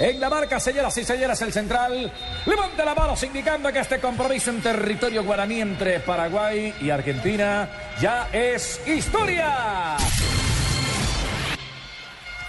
En la marca, señoras y señores, el central levanta la mano indicando que este compromiso en territorio guaraní entre Paraguay y Argentina ya es historia.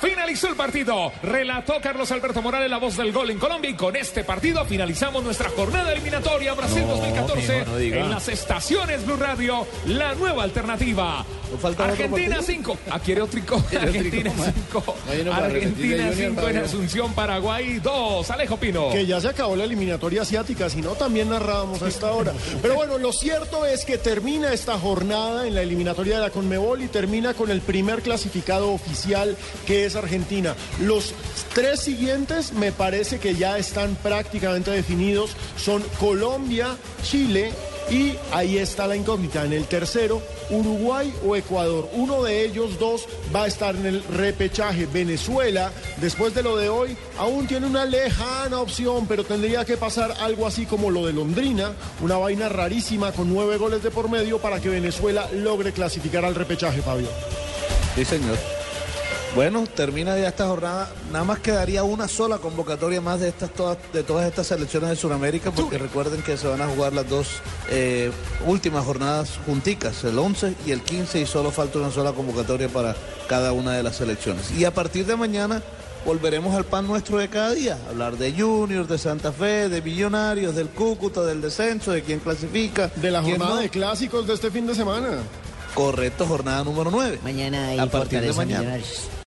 Finalizó el partido. Relató Carlos Alberto Morales la voz del gol en Colombia y con este partido finalizamos nuestra jornada eliminatoria Brasil 2014 en las estaciones Blue Radio, la nueva alternativa. Argentina 5. Aquí era otro Argentina 5. Argentina 5 en Asunción, Paraguay 2. Alejo Pino. Que ya se acabó la eliminatoria asiática, si no también narrábamos a esta hora. Pero bueno, lo cierto es que termina esta jornada en la eliminatoria de la Conmebol y termina con el primer clasificado oficial que es Argentina. Los tres siguientes me parece que ya están prácticamente definidos. Son Colombia, Chile y ahí está la incógnita. En el tercero, Uruguay o Ecuador. Uno de ellos dos va a estar en el repechaje. Venezuela, después de lo de hoy, aún tiene una lejana opción, pero tendría que pasar algo así como lo de Londrina, una vaina rarísima con nueve goles de por medio para que Venezuela logre clasificar al repechaje, Fabio. Sí, señor. Bueno, termina ya esta jornada. Nada más quedaría una sola convocatoria más de estas todas, de todas estas selecciones de Sudamérica, porque recuerden que se van a jugar las dos eh, últimas jornadas junticas, el 11 y el 15, y solo falta una sola convocatoria para cada una de las selecciones. Y a partir de mañana volveremos al pan nuestro de cada día, hablar de Juniors, de Santa Fe, de Millonarios, del Cúcuta, del descenso, de quién clasifica. De la jornada no. de clásicos de este fin de semana. Correcto, jornada número 9. Mañana hay A partir de mañana. Millonarios.